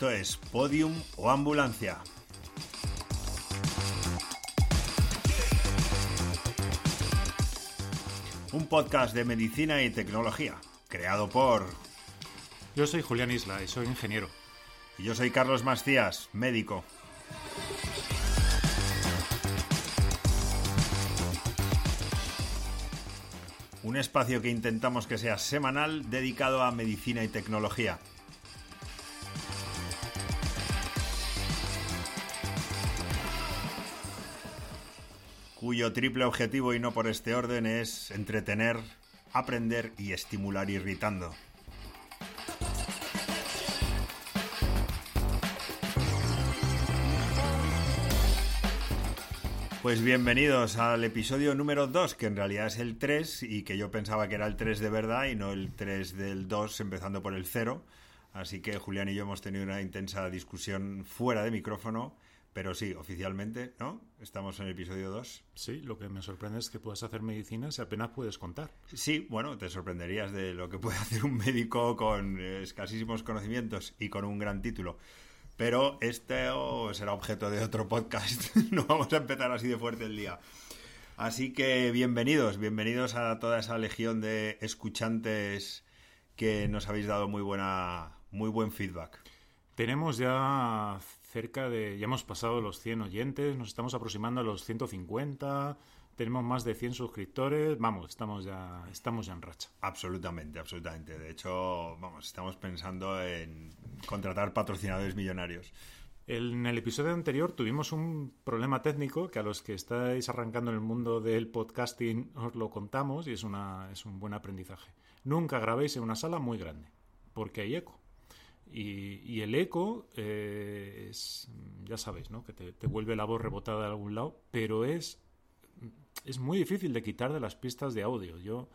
Esto es Podium o Ambulancia. Un podcast de medicina y tecnología, creado por... Yo soy Julián Isla y soy ingeniero. Y yo soy Carlos Macías, médico. Un espacio que intentamos que sea semanal dedicado a medicina y tecnología. Cuyo triple objetivo y no por este orden es entretener, aprender y estimular irritando. Pues bienvenidos al episodio número 2, que en realidad es el 3 y que yo pensaba que era el 3 de verdad y no el 3 del 2 empezando por el 0. Así que Julián y yo hemos tenido una intensa discusión fuera de micrófono, pero sí, oficialmente, ¿no? Estamos en el episodio 2. Sí, lo que me sorprende es que puedas hacer medicina si apenas puedes contar. Sí, bueno, te sorprenderías de lo que puede hacer un médico con escasísimos conocimientos y con un gran título. Pero este será objeto de otro podcast. no vamos a empezar así de fuerte el día. Así que bienvenidos, bienvenidos a toda esa legión de escuchantes que nos habéis dado muy buena, muy buen feedback. Tenemos ya cerca de, ya hemos pasado los 100 oyentes, nos estamos aproximando a los 150, tenemos más de 100 suscriptores, vamos, estamos ya, estamos ya en racha. Absolutamente, absolutamente. De hecho, vamos, estamos pensando en contratar patrocinadores millonarios. En el episodio anterior tuvimos un problema técnico que a los que estáis arrancando en el mundo del podcasting os lo contamos y es, una, es un buen aprendizaje. Nunca grabéis en una sala muy grande, porque hay eco. Y, el eco eh, es, ya sabéis, ¿no? Que te, vuelve la voz rebotada de algún lado, pero es, es muy difícil de quitar de las pistas de audio. Yo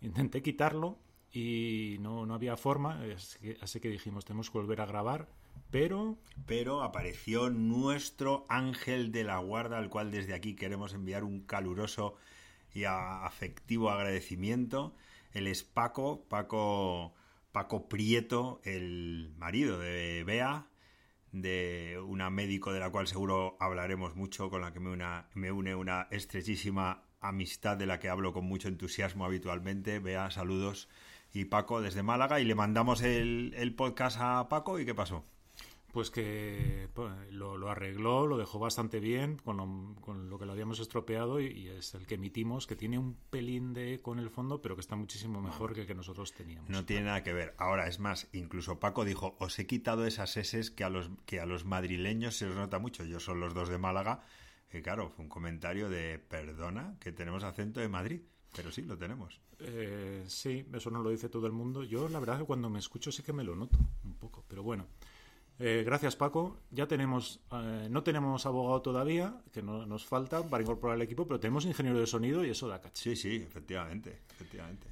intenté quitarlo y no, no había forma, así que, así que dijimos, tenemos que volver a grabar, pero... Pero apareció nuestro ángel de la guarda, al cual desde aquí queremos enviar un caluroso y afectivo agradecimiento. Él es Paco, Paco Paco Prieto, el marido de Bea, de una médico de la cual seguro hablaremos mucho, con la que me, me une una estrechísima amistad de la que hablo con mucho entusiasmo habitualmente. Bea, saludos. Y Paco desde Málaga, y le mandamos el, el podcast a Paco, ¿y qué pasó? Pues que pues, lo, arregló, lo dejó bastante bien con lo, que lo habíamos estropeado y, es el que emitimos, que tiene un pelín de eco en el fondo, pero que está muchísimo mejor que el que nosotros teníamos. No tiene nada que ver. Ahora, es más, incluso Paco dijo, os he quitado esas S que a los, que a los madrileños se os nota mucho. Yo son los dos de Málaga. Que claro, fue un comentario de, perdona, que tenemos acento de Madrid. Pero sí, lo tenemos. Eh, sí, eso no lo dice todo el mundo. Yo la verdad que cuando me escucho sí que me lo noto un poco, pero bueno. Eh, gracias, Paco. Ya tenemos, eh, no tenemos abogado todavía, que no, nos falta para incorporar al equipo, pero tenemos ingeniero de sonido y eso da caché. Sí, sí, efectivamente, efectivamente.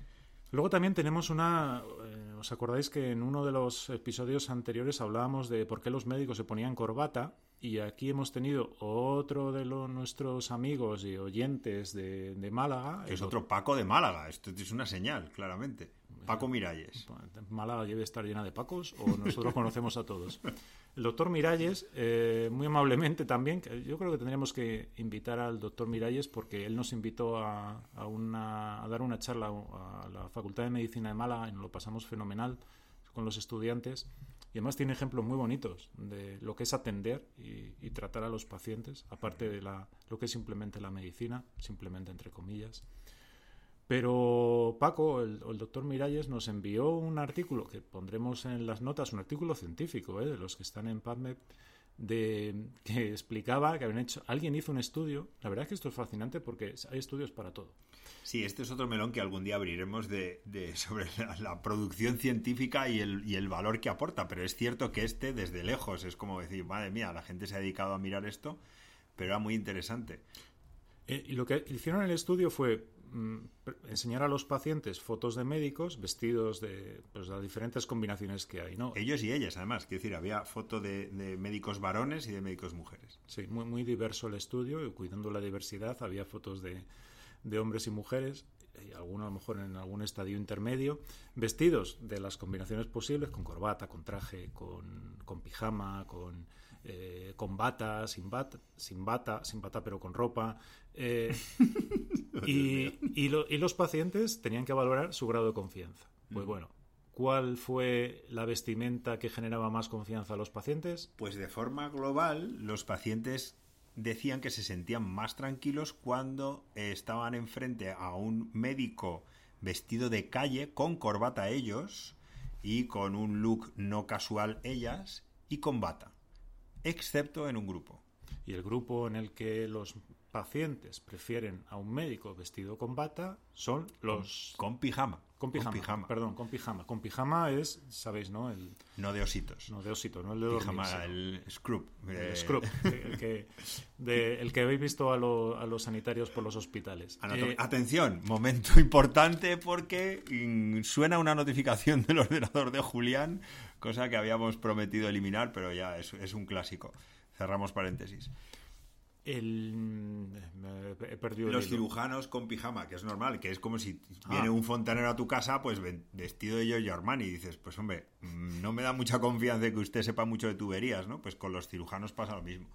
Luego también tenemos una. Eh, ¿Os acordáis que en uno de los episodios anteriores hablábamos de por qué los médicos se ponían corbata? Y aquí hemos tenido otro de los, nuestros amigos y oyentes de, Málaga. es otro Paco de Málaga. Esto es una señal, claramente. Paco Miralles. Málaga debe estar llena de Pacos o nosotros conocemos a todos. El doctor Miralles, eh, muy amablemente también, yo creo que tendríamos que invitar al doctor Miralles porque él nos invitó a, a, dar una charla a la Facultad de Medicina de Málaga y nos lo pasamos fenomenal con los estudiantes. Y además tiene ejemplos muy bonitos de lo que es atender y, tratar a los pacientes, aparte de la, lo que es simplemente la medicina, simplemente entre comillas. Pero Paco, el, el, doctor Miralles, nos envió un artículo que pondremos en las notas, un artículo científico, ¿eh? de los que están en PubMed, de, que explicaba que habían hecho, alguien hizo un estudio. La verdad es que esto es fascinante porque hay estudios para todo. Sí, este es otro melón que algún día abriremos de, sobre la, producción científica y el, y el valor que aporta. Pero es cierto que este, desde lejos, es como decir, madre mía, la gente se ha dedicado a mirar esto, pero era muy interesante. Eh, y lo que hicieron en el estudio fue enseñar a los pacientes fotos de médicos vestidos de pues, las diferentes combinaciones que hay, ¿no? Ellos y ellas, además. Quiero decir, había foto de, de, médicos varones y de médicos mujeres. Sí, muy, muy diverso el estudio, y cuidando la diversidad, había fotos de, de hombres y mujeres. y algunos a lo mejor en algún estadio intermedio, vestidos de las combinaciones posibles, con corbata, con traje, con, con pijama, con, eh, con bata, sin bata, sin bata, sin bata pero con ropa. eh, y, y lo- y los pacientes tenían que valorar su grado de confianza. Pues bueno, ¿cuál fue la vestimenta que generaba más confianza a los pacientes? Pues de forma global, los pacientes decían que se sentían más tranquilos cuando estaban enfrente a un médico vestido de calle, con corbata ellos, y con un look no casual ellas, y con bata. Excepto en un grupo. Y el grupo en el que los pacientes prefieren a un médico vestido con bata son los... Con pijama. Con pijama, perdón, con pijama. Con pijama es, sabéis, ¿no? El, No de ositos. no de osito, no el de dormir, pijama, sino el scrub. el eh, scrub, el que, de- el que habéis visto a, lo- a los sanitarios por los hospitales. Eh, Atención, momento importante porque mm, suena una notificación del ordenador de Julián, cosa que habíamos prometido eliminar, pero ya es, es un clásico. Cerramos paréntesis. El, he perdido el Los cirujanos con pijama, que es normal, que es como si Ah. viene un fontanero a tu casa, pues vestido de Giorgio Armani, y dices, pues hombre, mm, no me da mucha confianza de que usted sepa mucho de tuberías, ¿no? Pues con los cirujanos pasa lo mismo.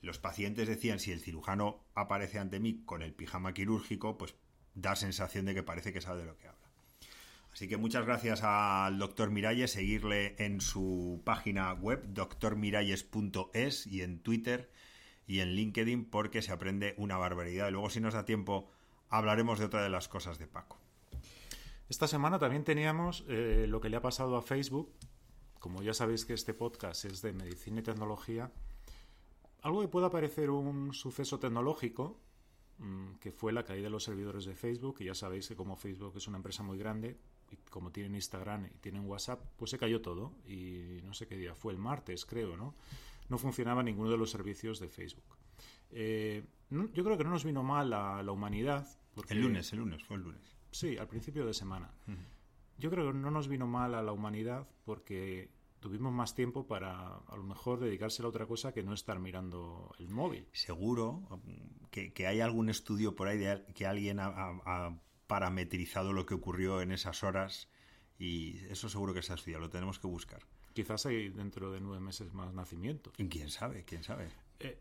Los pacientes decían, si el cirujano aparece ante mí con el pijama quirúrgico, pues da sensación de que parece que sabe de lo que habla. Así que muchas gracias al doctor Miralles, seguirle en su página web, doctormiralles.es y en Twitter y en LinkedIn porque se aprende una barbaridad. Luego si nos da tiempo hablaremos de otra de las cosas de Paco. Esta semana también teníamos eh, lo que le ha pasado a Facebook. Como ya sabéis que este podcast es de medicina y tecnología, algo que pueda parecer un suceso tecnológico, mm, que fue la caída de los servidores de Facebook, y ya sabéis que como Facebook es una empresa muy grande, y como tienen Instagram y tienen WhatsApp, pues se cayó todo. Y no sé qué día, fue el martes, creo, ¿no? No funcionaba ninguno de los servicios de Facebook. Eh, no- yo creo que no nos vino mal a la humanidad. Porque, El lunes, el lunes, fue el lunes. Sí, al principio de semana. Yo creo que no nos vino mal a la humanidad porque tuvimos más tiempo para a lo mejor dedicarse a otra cosa que no estar mirando el móvil. Seguro que, que hay algún estudio por ahí de que alguien ha, ha- ha parametrizado lo que ocurrió en esas horas y eso seguro que se ha estudiado, lo tenemos que buscar. Quizás hay dentro de nueve meses más nacimientos. Y quién sabe, quién sabe. Eh,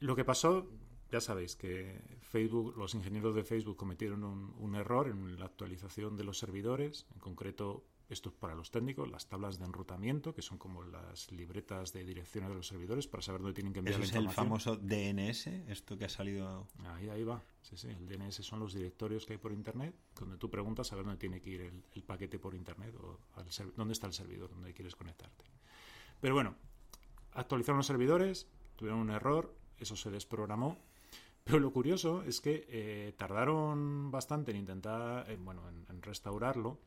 lo que pasó, ya sabéis que Facebook, los ingenieros de Facebook cometieron un, un error en la actualización de los servidores, en concreto esto es para los técnicos, las tablas de enrutamiento, que son como las libretas de direcciones de los servidores para saber dónde tienen que enviar Eso la es el información. famoso DNS, esto que ha salido Ahí, ahí va. Sí, sí. El DNS son los directorios que hay por Internet, donde tú preguntas a ver dónde tiene que ir el, el paquete por Internet o al dónde está el servidor donde quieres conectarte. Pero bueno, actualizaron los servidores, tuvieron un error, eso se desprogramó. Pero lo curioso es que eh, tardaron bastante en intentar, eh, bueno, en, en restaurarlo,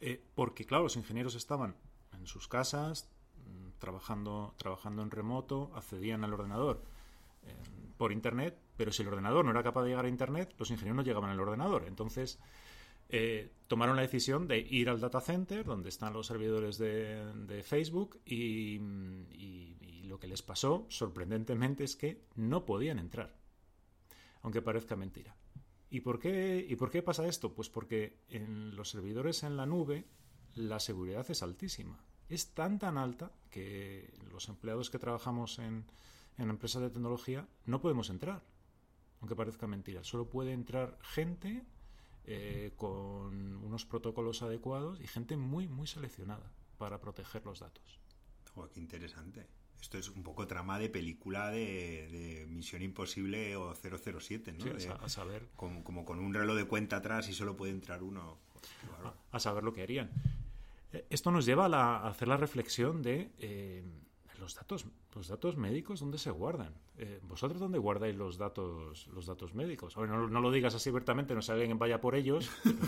eh, porque claro, los ingenieros estaban en sus casas, mm, trabajando, trabajando en remoto, accedían al ordenador eh, por internet, pero si el ordenador no era capaz de llegar a internet, los ingenieros no llegaban al ordenador. Entonces eh, tomaron la decisión de ir al data center, donde están los servidores de, Facebook, y- y lo que les pasó, sorprendentemente, es que no podían entrar, aunque parezca mentira. ¿Y por qué, ¿Y por qué pasa esto? Pues porque en los servidores en la nube la seguridad es altísima. Es tan tan alta que los empleados que trabajamos en, en empresas de tecnología no podemos entrar, aunque parezca mentira. Solo puede entrar gente eh, con unos protocolos adecuados y gente muy, muy seleccionada para proteger los datos. Joder, qué interesante. Esto es un poco trama de película de, de Misión Imposible o 007, ¿no? Sí, De- a, saber, como, como con un reloj de cuenta atrás y solo puede entrar uno. Joder, a saber lo que harían. Eh, Esto nos lleva a, la- a hacer la reflexión de eh, los datos, los datos médicos, ¿dónde se guardan? Eh, ¿Vosotros dónde guardáis los datos, los datos médicos? Ver, no, no lo digas así abiertamente, no sé alguien vaya por ellos.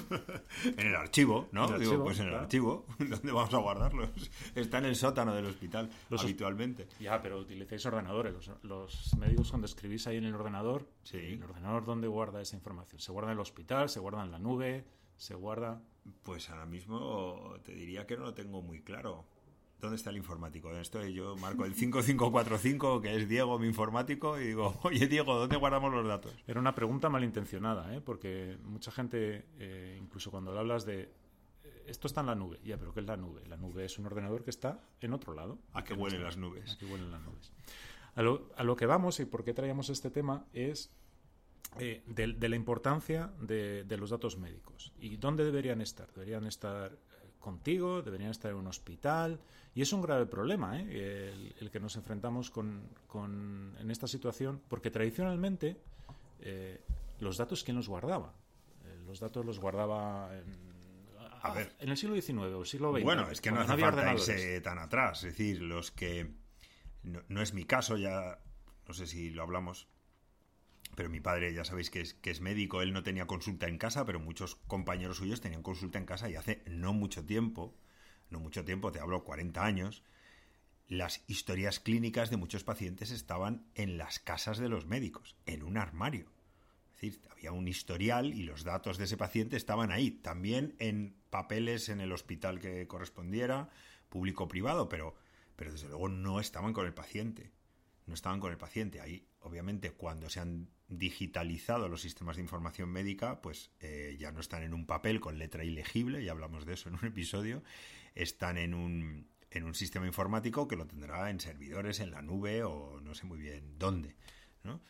En el archivo, ¿no? En el Digo, archivo, pues en el claro. archivo. ¿Dónde vamos a guardarlos? Está en el sótano del hospital, Los- habitualmente. Ya, pero utilicéis ordenadores. Los, los médicos cuando escribís ahí en el ordenador, Sí. ¿el ordenador dónde guarda esa información? ¿Se guarda en el hospital? ¿Se guarda en la nube? ¿Se guarda...? Pues ahora mismo te diría que no lo tengo muy claro. ¿Dónde está el informático? Estoy yo, marco el 5545, que es Diego, mi informático, y digo, oye Diego, ¿dónde guardamos los datos? Era una pregunta malintencionada, ¿eh? porque mucha gente, eh, incluso cuando le hablas de eh, esto está en la nube, ya, pero ¿qué es la nube? La nube es un ordenador que está en otro lado. ¿A qué huelen las nubes? A qué huelen las nubes. A lo, a lo que vamos y por qué traíamos este tema es eh, de, de, la importancia de, de, los datos médicos. ¿Y dónde deberían estar? Deberían estar contigo, deberían estar en un hospital. Y es un grave problema ¿eh? el, el, que nos enfrentamos con, con, en esta situación, porque tradicionalmente eh, los datos, ¿quién los guardaba? Eh, los datos los guardaba en, a ver. en el siglo XIX o el siglo XX. Bueno, es que no hace no falta irse tan atrás. Es decir, los que... No, no es mi caso, ya no sé si lo hablamos, pero mi padre ya sabéis que es, que es, médico, él no tenía consulta en casa, pero muchos compañeros suyos tenían consulta en casa y hace no mucho tiempo, no mucho tiempo, te hablo 40 años, las historias clínicas de muchos pacientes estaban en las casas de los médicos, en un armario. Es decir, había un historial y los datos de ese paciente estaban ahí, también en papeles en el hospital que correspondiera, público o privado, pero, pero desde luego no estaban con el paciente. No estaban con el paciente. Ahí, obviamente, cuando se han digitalizado los sistemas de información médica, pues eh, ya no están en un papel con letra ilegible, ya hablamos de eso en un episodio, están en un, en un sistema informático que lo tendrá en servidores, en la nube o no sé muy bien dónde, ¿no?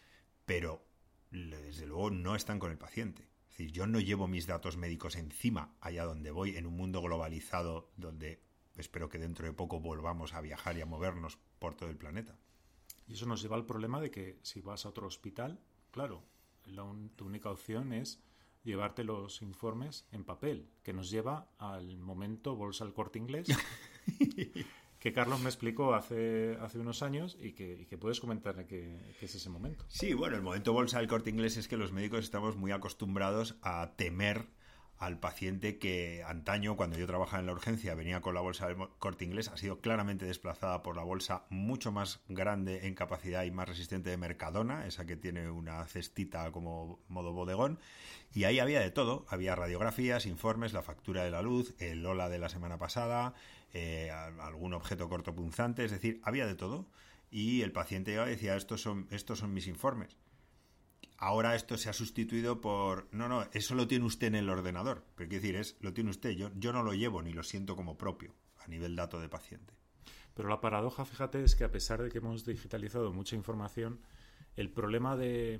Pero desde luego no están con el paciente. Es decir, yo no llevo mis datos médicos encima allá donde voy, en un mundo globalizado donde espero que dentro de poco volvamos a viajar y a movernos por todo el planeta. Y eso nos lleva al problema de que si vas a otro hospital, claro, la un, tu única opción es llevarte los informes en papel, que nos lleva al momento bolsa al corte inglés, que Carlos me explicó hace, hace unos años y que, y que puedes comentarle qué es ese momento. Sí, bueno, el momento bolsa del corte inglés es que los médicos estamos muy acostumbrados a temer al paciente que antaño, cuando yo trabajaba en la urgencia, venía con la bolsa del corte inglés, ha sido claramente desplazada por la bolsa mucho más grande en capacidad y más resistente de Mercadona, esa que tiene una cestita como modo bodegón, y ahí había de todo, había radiografías, informes, la factura de la luz, el Lola de la semana pasada, eh, algún objeto cortopunzante, es decir, había de todo, y el paciente iba y decía, estos son, estos son mis informes ahora esto se ha sustituido por no, no, eso lo tiene usted en el ordenador. Pero quiero decir, es lo tiene usted, yo, yo no lo llevo ni lo siento como propio a nivel dato de paciente. Pero la paradoja, fíjate, es que a pesar de que hemos digitalizado mucha información, el problema de,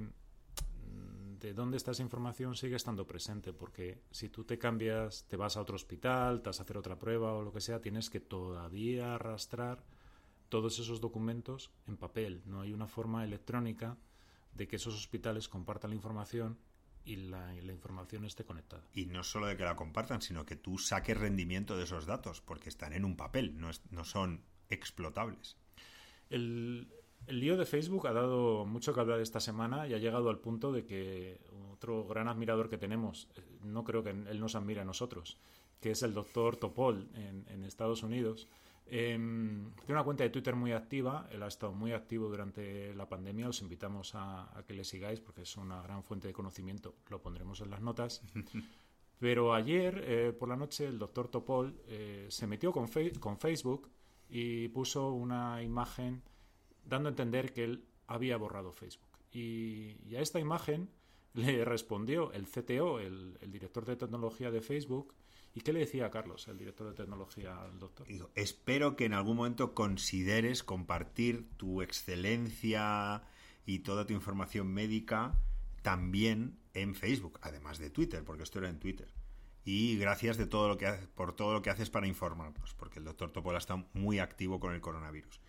de dónde está esa información sigue estando presente, porque si tú te cambias, te vas a otro hospital, te vas a hacer otra prueba o lo que sea, tienes que todavía arrastrar todos esos documentos en papel. No hay una forma electrónica de que esos hospitales compartan la información y la, y la, información esté conectada. Y no solo de que la compartan, sino que tú saques rendimiento de esos datos, porque están en un papel, no, es, no son explotables. El, el, lío de Facebook ha dado mucho que hablar esta semana y ha llegado al punto de que otro gran admirador que tenemos, no creo que él nos admire a nosotros, que es el doctor Topol en, en Estados Unidos, eh, tiene una cuenta de Twitter muy activa, él ha estado muy activo durante la pandemia, os invitamos a, a, que le sigáis porque es una gran fuente de conocimiento, lo pondremos en las notas. Pero ayer eh, por la noche el doctor Topol eh, se metió con, con, Facebook y puso una imagen dando a entender que él había borrado Facebook. Y, y a esta imagen le respondió el CTO, el, el director de tecnología de Facebook, ¿Y qué le decía a Carlos, el director de tecnología, al doctor? Digo, espero que en algún momento consideres compartir tu excelencia y toda tu información médica también en Facebook, además de Twitter, porque esto era en Twitter. Y gracias de todo lo que por todo lo que haces para informarnos, porque el doctor Topol está muy activo con el coronavirus.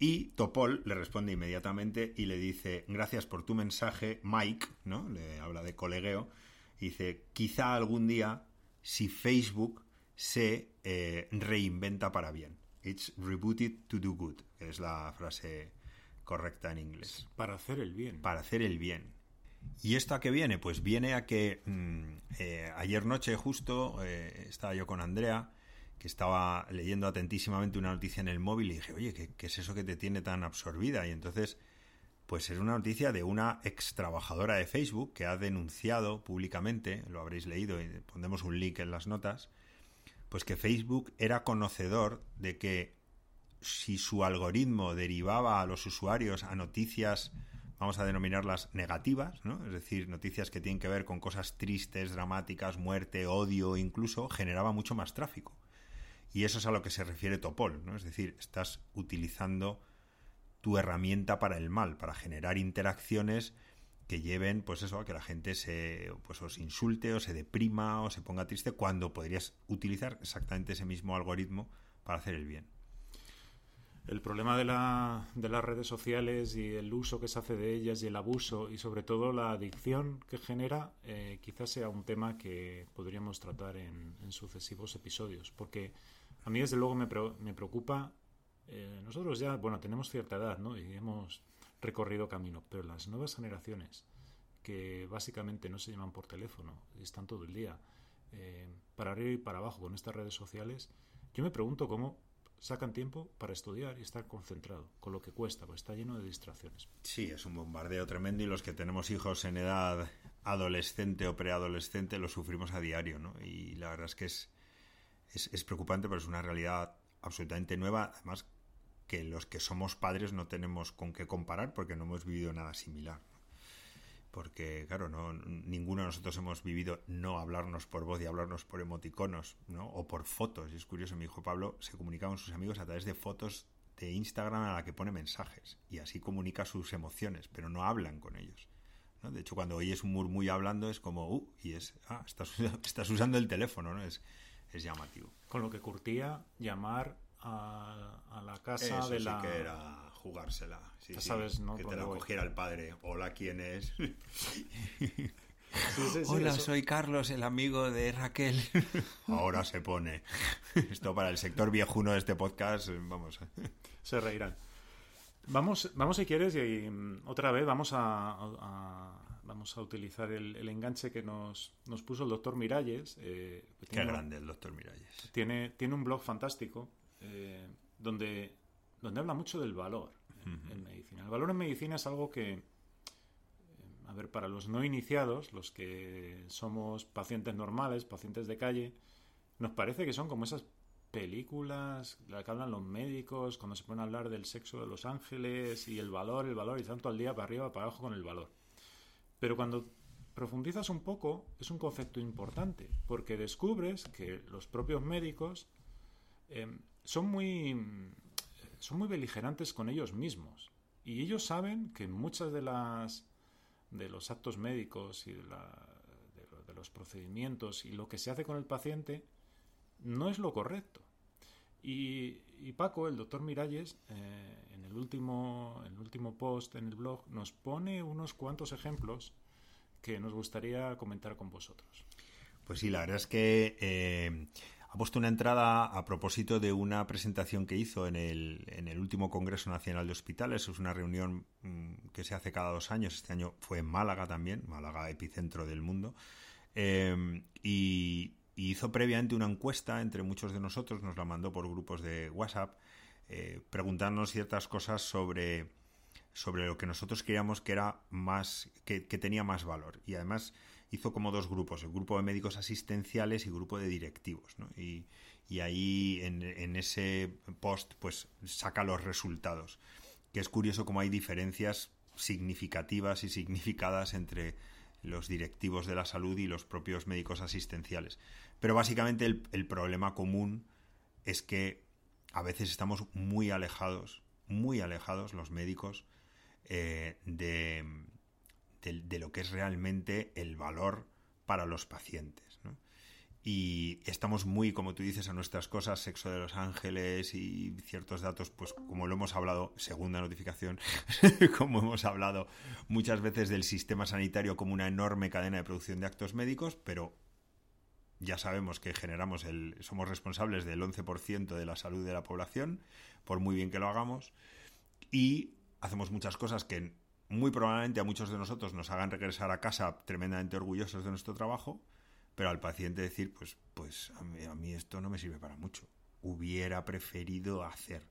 Y Topol le responde inmediatamente y le dice, gracias por tu mensaje, Mike, ¿no? Le habla de colegueo, dice, quizá algún día si Facebook se eh, reinventa para bien. It's rebooted to do good, que es la frase correcta en inglés. Para hacer el bien. Para hacer el bien. ¿Y esto a qué viene? Pues viene a que mmm, eh, ayer noche justo eh, estaba yo con Andrea, que estaba leyendo atentísimamente una noticia en el móvil y dije, oye, ¿qué, ¿qué, es eso que te tiene tan absorbida? Y entonces, pues es una noticia de una ex trabajadora de Facebook que ha denunciado públicamente, lo habréis leído y pondremos un link en las notas, pues que Facebook era conocedor de que si su algoritmo derivaba a los usuarios a noticias, vamos a denominarlas negativas, ¿no? es decir, noticias que tienen que ver con cosas tristes, dramáticas, muerte, odio, incluso, generaba mucho más tráfico. Y eso es a lo que se refiere Topol, ¿no? es decir, estás utilizando tu herramienta para el mal, para generar interacciones que lleven, pues eso, a que la gente se, pues, o se insulte, o se deprima, o se ponga triste, cuando podrías utilizar exactamente ese mismo algoritmo para hacer el bien. El problema de, la, de las redes sociales y el uso que se hace de ellas y el abuso y sobre todo la adicción que genera eh, quizás sea un tema que podríamos tratar en, sucesivos episodios porque a mí desde luego me preocupa eh, nosotros ya bueno tenemos cierta edad ¿no? y hemos recorrido camino pero las nuevas generaciones que básicamente no se llaman por teléfono están todo el día eh, para arriba y para abajo con estas redes sociales yo me pregunto cómo sacan tiempo para estudiar y estar concentrado, con lo que cuesta, pues está lleno de distracciones. Sí, es un bombardeo tremendo y los que tenemos hijos en edad adolescente o preadolescente lo sufrimos a diario, ¿no? Y la verdad es que es, es, preocupante, pero es una realidad absolutamente nueva, además que los que somos padres no tenemos con qué comparar porque no hemos vivido nada similar porque claro, no, ninguno de nosotros hemos vivido no hablarnos por voz y hablarnos por emoticonos, ¿no? O por fotos. Y es curioso, mi hijo Pablo se comunica con sus amigos a través de fotos de Instagram a la que pone mensajes y así comunica sus emociones, pero no hablan con ellos. De hecho, cuando oyes un murmullo hablando es como, uh, y es, ah, estás, estás usando el teléfono, ¿no? Es, es llamativo. Con lo que curtía llamar a, la casa de la... que era jugársela. Sí, sabes, ¿no? Que te la cogiera el padre. Hola, ¿quién es? Hola, soy Carlos, el amigo de Raquel. Ahora se pone. Esto para el sector viejuno de este podcast, vamos. Se reirán. Vamos, vamos si quieres, y mm, otra vez vamos a, vamos a utilizar el, enganche que nos, nos, puso el doctor Miralles. Eh, Qué grande el doctor Miralles. Tiene, tiene un blog fantástico eh, donde donde habla mucho del valor en medicina. El valor en medicina es algo que, eh, a ver, para los no iniciados, los que somos pacientes normales, pacientes de calle, nos parece que son como esas películas de las que hablan los médicos cuando se ponen a hablar del sexo de los ángeles y el valor, el valor, y tanto al día para arriba, para abajo con el valor. Pero cuando profundizas un poco, es un concepto importante, porque descubres que los propios médicos eh, son muy son muy beligerantes con ellos mismos. Y ellos saben que muchas de las de los actos médicos y de, los procedimientos y lo que se hace con el paciente no es lo correcto. Y, Paco, el doctor Miralles, eh, el último, el último post en el blog, nos pone unos cuantos ejemplos que nos gustaría comentar con vosotros. Pues sí, la verdad es que eh, ha puesto una entrada a propósito de una presentación que hizo en el, en el último Congreso Nacional de Hospitales. Es una reunión mm, que se hace cada dos años. Este año fue en Málaga también, Málaga epicentro del mundo. Eh, y, hizo previamente una encuesta entre muchos de nosotros, nos la mandó por grupos de WhatsApp, eh, preguntándonos ciertas cosas sobre, sobre lo que nosotros creíamos que era más, que, que tenía más valor. Y además hizo como dos grupos, el grupo de médicos asistenciales y grupo de directivos. Y, ahí en, ese post pues saca los resultados. Que es curioso cómo hay diferencias significativas y significadas entre los directivos de la salud y los propios médicos asistenciales. Pero básicamente el, problema común es que a veces estamos muy alejados, muy alejados los médicos eh, de, de, lo que es realmente el valor para los pacientes. Y estamos muy, como tú dices, a nuestras cosas, sexo de los ángeles y ciertos datos, pues como lo hemos hablado, segunda notificación, como hemos hablado muchas veces del sistema sanitario como una enorme cadena de producción de actos médicos, pero ya sabemos que generamos el, somos responsables del 11% de la salud de la población, por muy bien que lo hagamos, y hacemos muchas cosas que muy probablemente a muchos de nosotros nos hagan regresar a casa tremendamente orgullosos de nuestro trabajo, pero al paciente decir, pues, pues a mí, esto no me sirve para mucho. Hubiera preferido hacer.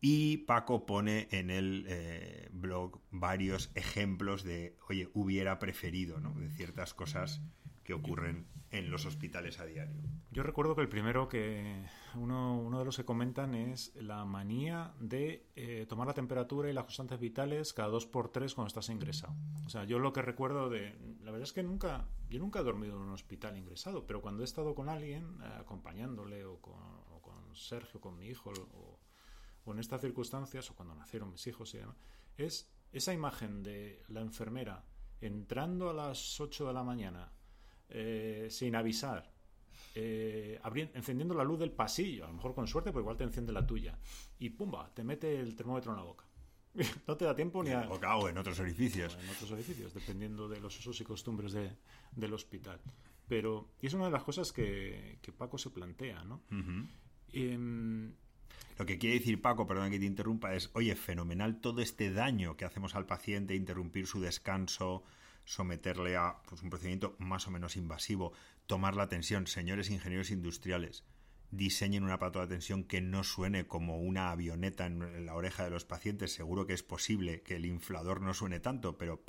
Y Paco pone en el eh, blog varios ejemplos de, oye, hubiera preferido, ¿no? De ciertas cosas que ocurren en los hospitales a diario. Yo recuerdo que el primero que uno, uno de los que comentan es la manía de eh, tomar la temperatura y las constantes vitales cada dos por tres cuando estás ingresado. O sea, yo lo que recuerdo de... La verdad es que nunca... Yo nunca he dormido en un hospital ingresado, pero cuando he estado con alguien, eh, acompañándole o con, o con Sergio, con mi hijo, o, o en estas circunstancias, o cuando nacieron mis hijos y demás, es esa imagen de la enfermera entrando a las 8 de la mañana eh, sin avisar, eh, encendiendo la luz del pasillo, a lo mejor con suerte, pero igual te enciende la tuya, y pumba, te mete el termómetro en la boca. no te da tiempo ni a... O en otros orificios. en otros orificios, dependiendo de los usos y costumbres de, del hospital. Pero, y es una de las cosas que, que Paco se plantea, ¿no? Em, lo que quiere decir Paco, perdón que te interrumpa, es, oye, fenomenal todo este daño que hacemos al paciente, interrumpir su descanso, someterle a pues, un procedimiento más o menos invasivo, tomar la tensión. Señores ingenieros industriales, diseñen un aparato de tensión que no suene como una avioneta en la oreja de los pacientes. Seguro que es posible que el inflador no suene tanto, pero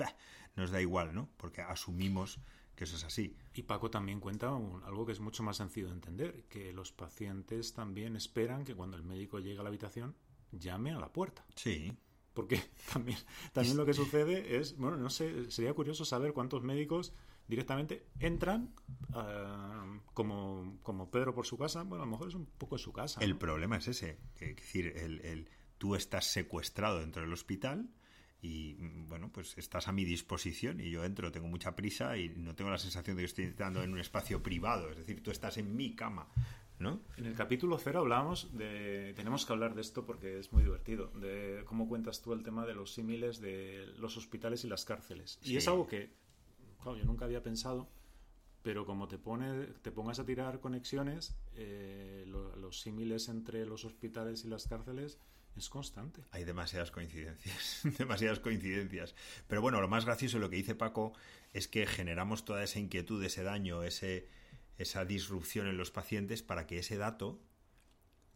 nos da igual, ¿no? Porque asumimos que eso es así. Y Paco también cuenta algo que es mucho más sencillo de entender, que los pacientes también esperan que cuando el médico llegue a la habitación llame a la puerta. Sí. Porque también, también lo que sucede es, bueno, no sé, sería curioso saber cuántos médicos directamente entran uh, como, como Pedro por su casa. Bueno, a lo mejor es un poco su casa. El problema es ese, es decir, el, el, tú estás secuestrado dentro del hospital y bueno, pues estás a mi disposición y yo entro, tengo mucha prisa y no tengo la sensación de que estoy entrando en un espacio privado, es decir, tú estás en mi cama, ¿no? En el capítulo cero hablábamos de, tenemos que hablar de esto porque es muy divertido, de cómo cuentas tú el tema de los símiles de los hospitales y las cárceles. Y es algo que, claro, yo nunca había pensado, pero como te, pone, te pongas a tirar conexiones, eh, los símiles entre los hospitales y las cárceles es constante. Hay demasiadas coincidencias, demasiadas coincidencias. Pero bueno, lo más gracioso lo que dice Paco es que generamos toda esa inquietud, ese daño, ese, esa disrupción en los pacientes para que ese dato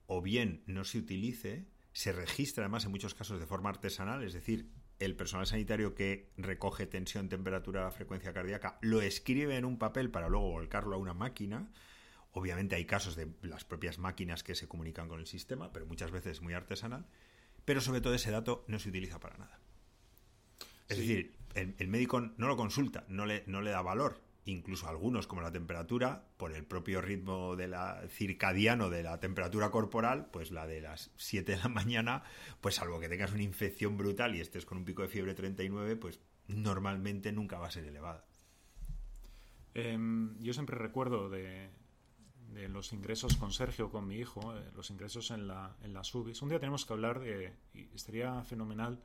o bien no se utilice, se registra además en muchos casos de forma artesanal, es decir, el personal sanitario que recoge tensión, temperatura, frecuencia cardíaca, lo escribe en un papel para luego volcarlo a una máquina Obviamente hay casos de las propias máquinas que se comunican con el sistema, pero muchas veces muy artesanal. Pero sobre todo ese dato no se utiliza para nada. Es decir, el, médico no lo consulta, no le, no le da valor. Incluso algunos, como la temperatura, por el propio ritmo de la, circadiano de la temperatura corporal, pues la de las 7 de la mañana, pues salvo que tengas una infección brutal y estés con un pico de fiebre 39, pues normalmente nunca va a ser elevada. Em, yo siempre recuerdo de, los ingresos con Sergio, con mi hijo, eh, los ingresos en la, en la SUBIS. Un día tenemos que hablar de, y estaría fenomenal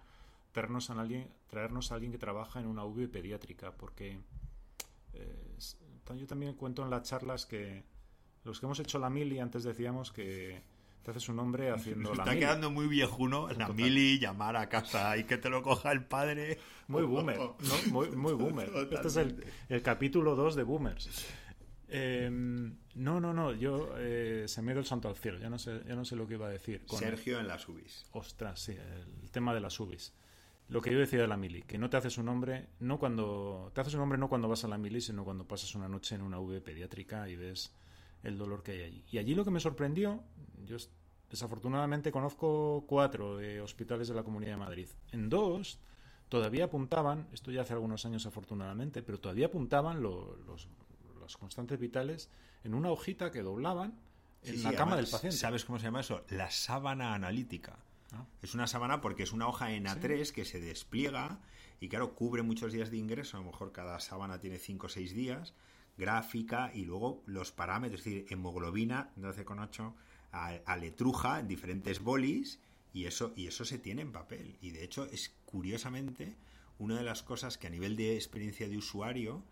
traernos a alguien, traernos a alguien que trabaja en una UBI pediátrica, porque yo también cuento en las charlas que los que hemos hecho la mili, antes decíamos que te haces un hombre haciendo Se la está quedando muy viejuno la mili, llamar a casa y que te lo coja el padre. Muy boomer, ¿no? Muy, muy boomer. Este es el, el capítulo 2 de boomers. Em, no, no, no, yo eh, se me ha ido el santo al cielo, ya no sé, ya no sé lo que iba a decir. Sergio en las UBIs. Ostras, sí, el tema de las UBIs. Lo que yo decía de la mili, que no te haces un hombre, no cuando te haces un hombre no cuando vas a la mili, sino cuando pasas una noche en una UV pediátrica y ves el dolor que hay allí. Y allí lo que me sorprendió, yo desafortunadamente conozco cuatro de hospitales de la Comunidad de Madrid. En dos todavía apuntaban, esto ya hace algunos años afortunadamente, pero todavía apuntaban los, las constantes vitales en una hojita que doblaban en la cama del paciente. ¿Sabes cómo se llama eso? La sábana analítica. Ah. Es una sábana porque es una hoja en A3 que se despliega y claro, cubre muchos días de ingreso, a lo mejor cada sábana tiene 5 o 6 días, gráfica y luego los parámetros, es decir, hemoglobina 12,8 a, a letruja en diferentes bolis y eso, y eso se tiene en papel. Y de hecho es curiosamente una de las cosas que a nivel de experiencia de usuario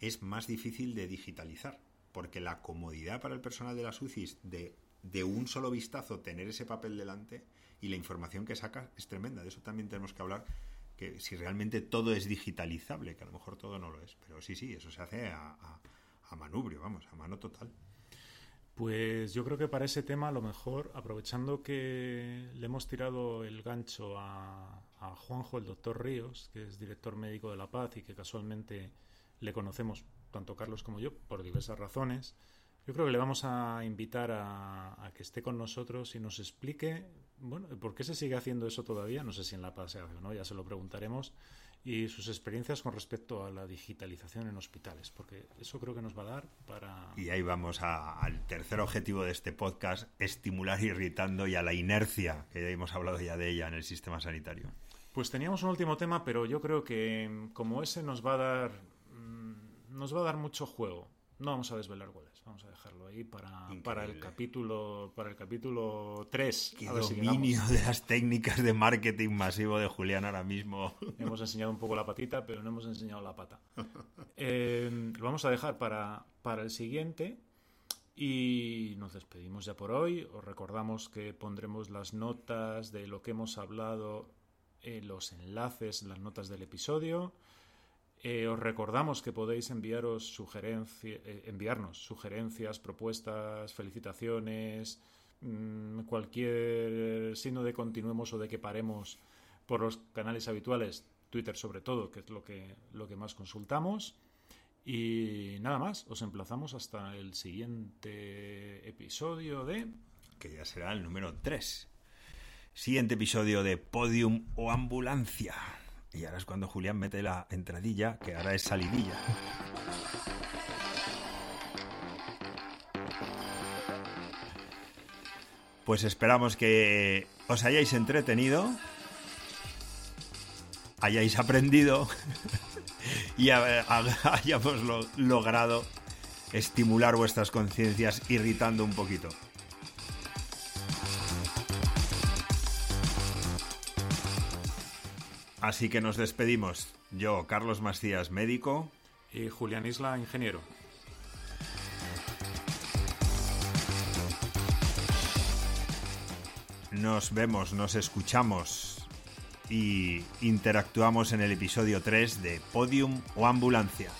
es más difícil de digitalizar, porque la comodidad para el personal de las UCIs de, de un solo vistazo tener ese papel delante y la información que saca es tremenda. De eso también tenemos que hablar, que si realmente todo es digitalizable, que a lo mejor todo no lo es, pero sí, sí, eso se hace a, manubrio, vamos, a mano total. Pues yo creo que para ese tema, a lo mejor, aprovechando que le hemos tirado el gancho a Juanjo, el doctor Ríos, que es director médico de La Paz y que casualmente le conocemos tanto Carlos como yo, por diversas razones. Yo creo que le vamos a invitar a, que esté con nosotros y nos explique, bueno, por qué se sigue haciendo eso todavía. No sé si en la paz se hace o no, ya se lo preguntaremos y sus experiencias con respecto a la digitalización en hospitales, porque eso creo que nos va a dar para... Y ahí vamos al tercer objetivo de este podcast, estimular irritando y a la inercia, que hemos hablado ya de ella en el sistema sanitario. Pues teníamos un último tema, pero yo creo que mm, como ese nos va a dar, mm, nos va a dar mucho juego. No vamos a desvelar goles, vamos a dejarlo ahí para, para el capítulo para el capítulo 3. Qué dominio de las técnicas de marketing masivo de Julián ahora mismo. Hemos enseñado un poco la patita, pero no hemos enseñado la pata. Eh, lo vamos a dejar para, para el siguiente. Y nos despedimos ya por hoy. Os recordamos que pondremos las notas de lo que hemos hablado, eh, los enlaces, las notas del episodio. Eh, os recordamos que podéis enviaros eh, enviarnos sugerencias, propuestas, felicitaciones, mm, cualquier signo de continuemos o de que paremos por los canales habituales, Twitter sobre todo, que es lo que, lo que más consultamos. Y nada más, os emplazamos hasta el siguiente episodio de... Que ya será el número 3. Siguiente episodio de Podium o Ambulancia. Y ahora es cuando Julián mete la entradilla, que ahora es salidilla. Pues esperamos que os hayáis entretenido, hayáis aprendido y hayamos logrado estimular vuestras conciencias irritando un poquito. Así que nos despedimos. Yo, Carlos Macías, médico. Y Julián Isla, ingeniero. Nos vemos, nos escuchamos y interactuamos en el episodio 3 de Podium o Ambulancia.